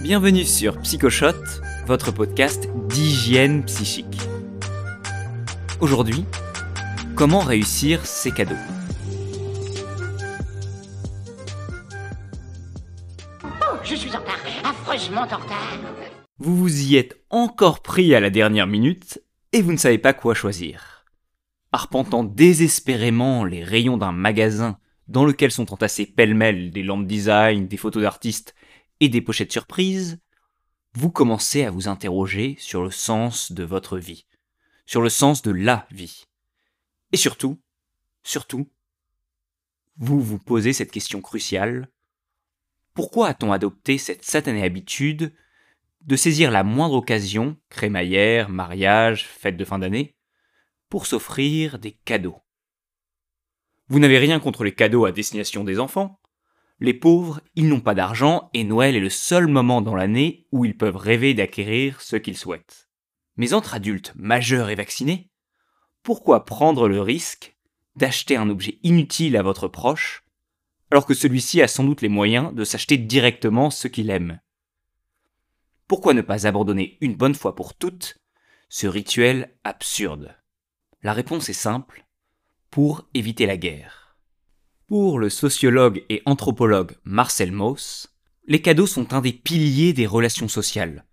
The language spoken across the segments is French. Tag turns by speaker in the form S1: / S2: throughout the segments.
S1: Bienvenue sur Psychoshot, votre podcast d'hygiène psychique. Aujourd'hui, comment réussir ses cadeaux?
S2: Oh, je suis en retard, affreusement en retard.
S1: Vous vous y êtes encore pris à la dernière minute et vous ne savez pas quoi choisir. Arpentant désespérément les rayons d'un magasin dans lequel sont entassés pêle-mêle des lampes design, des photos d'artistes et des pochettes surprises, vous commencez à vous interroger sur le sens de votre vie, sur le sens de la vie. Et surtout, surtout, vous vous posez cette question cruciale. Pourquoi a-t-on adopté cette satanée habitude de saisir la moindre occasion, crémaillère, mariage, fête de fin d'année, pour s'offrir des cadeaux? Vous n'avez rien contre les cadeaux à destination des enfants, les pauvres, ils n'ont pas d'argent et Noël est le seul moment dans l'année où ils peuvent rêver d'acquérir ce qu'ils souhaitent. Mais entre adultes majeurs et vaccinés, pourquoi prendre le risque d'acheter un objet inutile à votre proche alors que celui-ci a sans doute les moyens de s'acheter directement ce qu'il aime? Pourquoi ne pas abandonner une bonne fois pour toutes ce rituel absurde? La réponse est simple, pour éviter la guerre. Pour le sociologue et anthropologue Marcel Mauss, les cadeaux sont un des piliers des relations sociales,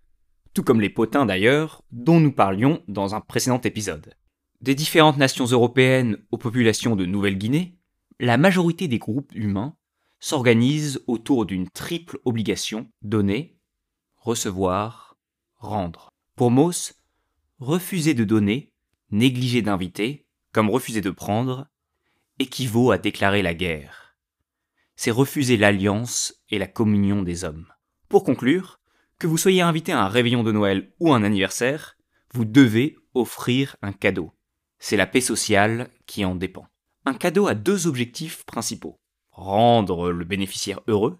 S1: tout comme les potins d'ailleurs, dont nous parlions dans un précédent épisode. Des différentes nations européennes aux populations de Nouvelle-Guinée, la majorité des groupes humains s'organisent autour d'une triple obligation donner, recevoir, rendre. Pour Mauss, refuser de donner, négliger d'inviter, comme refuser de prendre, équivaut à déclarer la guerre. C'est refuser l'alliance et la communion des hommes. Pour conclure, que vous soyez invité à un réveillon de Noël ou un anniversaire, vous devez offrir un cadeau. C'est la paix sociale qui en dépend. Un cadeau a deux objectifs principaux. Rendre le bénéficiaire heureux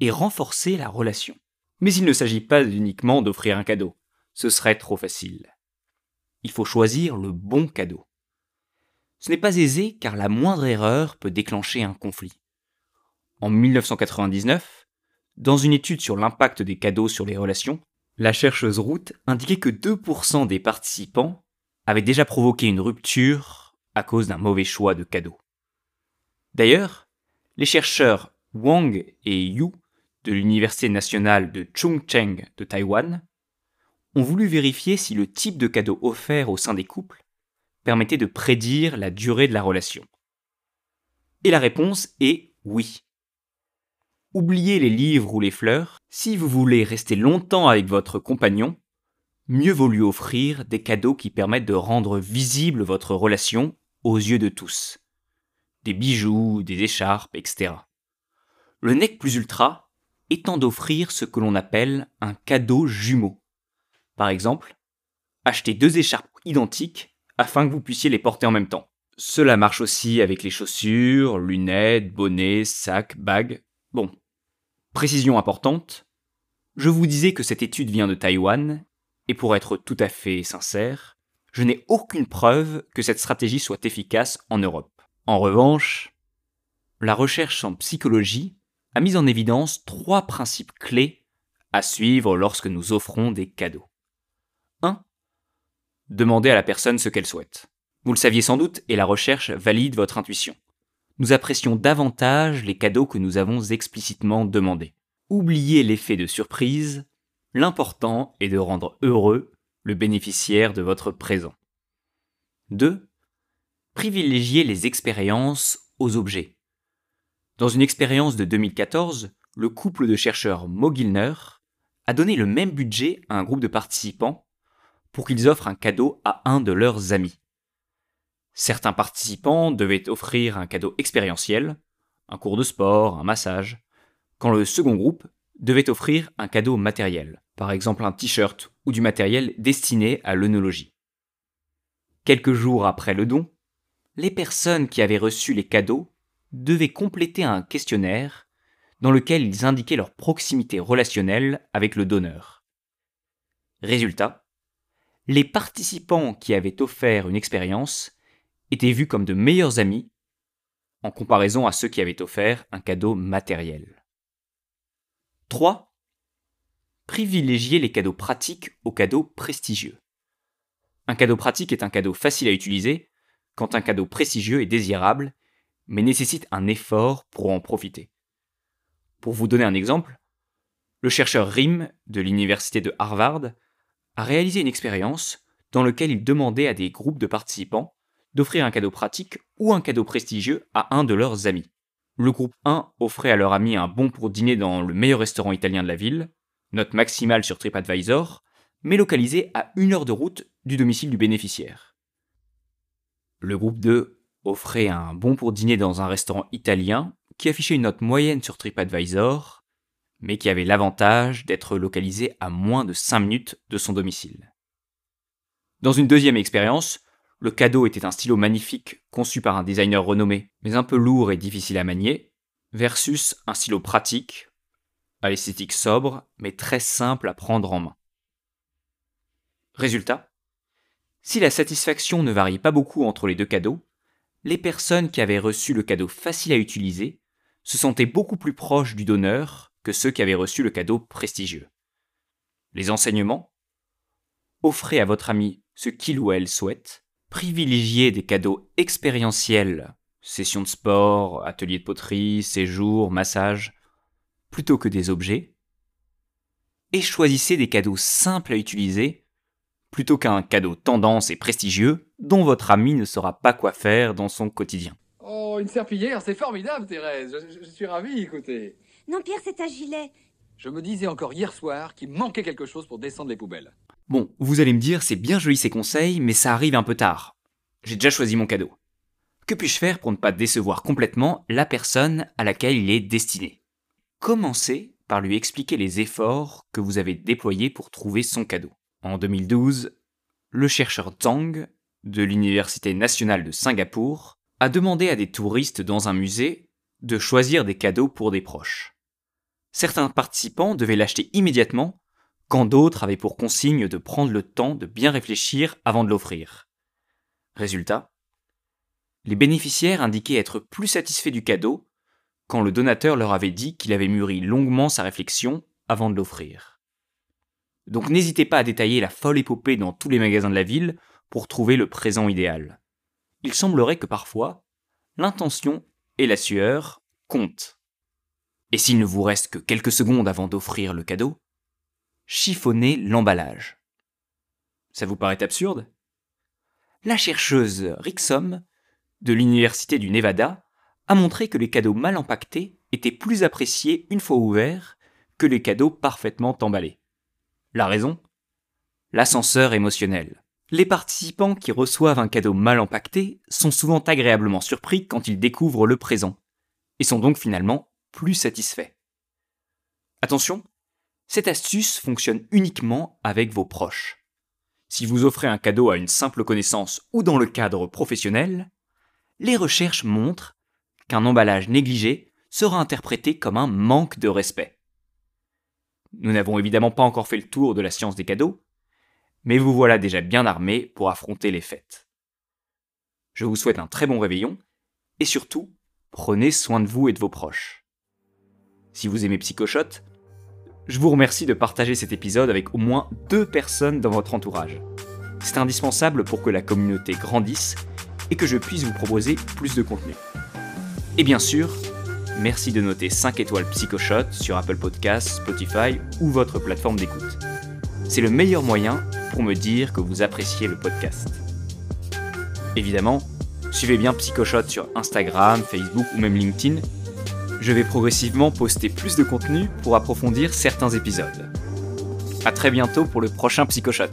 S1: et renforcer la relation. Mais il ne s'agit pas uniquement d'offrir un cadeau. Ce serait trop facile. Il faut choisir le bon cadeau. Ce n'est pas aisé car la moindre erreur peut déclencher un conflit. En 1999, dans une étude sur l'impact des cadeaux sur les relations, la chercheuse Root indiquait que 2% des participants avaient déjà provoqué une rupture à cause d'un mauvais choix de cadeau. D'ailleurs, les chercheurs Wang et Yu de l'Université nationale de Chongqing de Taïwan ont voulu vérifier si le type de cadeau offert au sein des couples permettait de prédire la durée de la relation Et la réponse est oui. Oubliez les livres ou les fleurs, si vous voulez rester longtemps avec votre compagnon, mieux vaut lui offrir des cadeaux qui permettent de rendre visible votre relation aux yeux de tous. Des bijoux, des écharpes, etc. Le nec plus ultra étant d'offrir ce que l'on appelle un cadeau jumeau. Par exemple, acheter deux écharpes identiques afin que vous puissiez les porter en même temps. Cela marche aussi avec les chaussures, lunettes, bonnets, sacs, bagues. Bon. Précision importante. Je vous disais que cette étude vient de Taïwan, et pour être tout à fait sincère, je n'ai aucune preuve que cette stratégie soit efficace en Europe. En revanche, la recherche en psychologie a mis en évidence trois principes clés à suivre lorsque nous offrons des cadeaux. 1 demandez à la personne ce qu'elle souhaite. Vous le saviez sans doute, et la recherche valide votre intuition. Nous apprécions davantage les cadeaux que nous avons explicitement demandés. Oubliez l'effet de surprise, l'important est de rendre heureux le bénéficiaire de votre présent. 2. Privilégiez les expériences aux objets. Dans une expérience de 2014, le couple de chercheurs Mogilner a donné le même budget à un groupe de participants pour qu'ils offrent un cadeau à un de leurs amis. Certains participants devaient offrir un cadeau expérientiel, un cours de sport, un massage, quand le second groupe devait offrir un cadeau matériel, par exemple un t-shirt ou du matériel destiné à l'œnologie. Quelques jours après le don, les personnes qui avaient reçu les cadeaux devaient compléter un questionnaire dans lequel ils indiquaient leur proximité relationnelle avec le donneur. Résultat, les participants qui avaient offert une expérience étaient vus comme de meilleurs amis en comparaison à ceux qui avaient offert un cadeau matériel. 3. privilégiez les cadeaux pratiques aux cadeaux prestigieux. Un cadeau pratique est un cadeau facile à utiliser, quand un cadeau prestigieux est désirable, mais nécessite un effort pour en profiter. Pour vous donner un exemple, le chercheur Rim de l'université de Harvard a réalisé une expérience dans laquelle il demandait à des groupes de participants d'offrir un cadeau pratique ou un cadeau prestigieux à un de leurs amis. Le groupe 1 offrait à leur ami un bon pour dîner dans le meilleur restaurant italien de la ville, note maximale sur TripAdvisor, mais localisé à une heure de route du domicile du bénéficiaire. Le groupe 2 offrait un bon pour dîner dans un restaurant italien qui affichait une note moyenne sur TripAdvisor, mais qui avait l'avantage d'être localisé à moins de 5 minutes de son domicile. Dans une deuxième expérience, le cadeau était un stylo magnifique conçu par un designer renommé, mais un peu lourd et difficile à manier, versus un stylo pratique, à l'esthétique sobre, mais très simple à prendre en main. Résultat, si la satisfaction ne varie pas beaucoup entre les deux cadeaux, les personnes qui avaient reçu le cadeau facile à utiliser se sentaient beaucoup plus proches du donneur que ceux qui avaient reçu le cadeau prestigieux. Les enseignements. Offrez à votre ami ce qu'il ou elle souhaite, privilégiez des cadeaux expérientiels, sessions de sport, ateliers de poterie, séjours, massages, plutôt que des objets, et choisissez des cadeaux simples à utiliser, plutôt qu'un cadeau tendance et prestigieux dont votre ami ne saura pas quoi faire dans son quotidien.
S3: Oh, une serpillière, c'est formidable, Thérèse. Je, je suis ravi, écoutez.
S4: Non, Pierre, c'est un gilet.
S3: Je me disais encore hier soir qu'il manquait quelque chose pour descendre les poubelles.
S1: Bon, vous allez me dire, c'est bien joli ces conseils, mais ça arrive un peu tard. J'ai déjà choisi mon cadeau. Que puis-je faire pour ne pas décevoir complètement la personne à laquelle il est destiné? Commencez par lui expliquer les efforts que vous avez déployés pour trouver son cadeau. En 2012, le chercheur Zhang de l'Université nationale de Singapour a demandé à des touristes dans un musée de choisir des cadeaux pour des proches. Certains participants devaient l'acheter immédiatement, quand d'autres avaient pour consigne de prendre le temps de bien réfléchir avant de l'offrir. Résultat, les bénéficiaires indiquaient être plus satisfaits du cadeau quand le donateur leur avait dit qu'il avait mûri longuement sa réflexion avant de l'offrir. Donc n'hésitez pas à détailler la folle épopée dans tous les magasins de la ville pour trouver le présent idéal. Il semblerait que parfois, l'intention et la sueur comptent. Et s'il ne vous reste que quelques secondes avant d'offrir le cadeau, chiffonnez l'emballage. Ça vous paraît absurde? La chercheuse Rixom, de l'Université du Nevada, a montré que les cadeaux mal empaquetés étaient plus appréciés une fois ouverts que les cadeaux parfaitement emballés. La raison? L'ascenseur émotionnel. Les participants qui reçoivent un cadeau mal empaqueté sont souvent agréablement surpris quand ils découvrent le présent, et sont donc finalement plus satisfaits. Attention, cette astuce fonctionne uniquement avec vos proches. Si vous offrez un cadeau à une simple connaissance ou dans le cadre professionnel, les recherches montrent qu'un emballage négligé sera interprété comme un manque de respect. Nous n'avons évidemment pas encore fait le tour de la science des cadeaux, mais vous voilà déjà bien armé pour affronter les fêtes. Je vous souhaite un très bon réveillon, et surtout, prenez soin de vous et de vos proches. Si vous aimez Psychoshot, je vous remercie de partager cet épisode avec au moins deux personnes dans votre entourage. C'est indispensable pour que la communauté grandisse et que je puisse vous proposer plus de contenu. Et bien sûr, merci de noter 5 étoiles Psychoshot sur Apple Podcasts, Spotify ou votre plateforme d'écoute. C'est le meilleur moyen pour me dire que vous appréciez le podcast. Évidemment, suivez bien Psychoshot sur Instagram, Facebook ou même LinkedIn. Je vais progressivement poster plus de contenu pour approfondir certains épisodes. A très bientôt pour le prochain Psychoshot.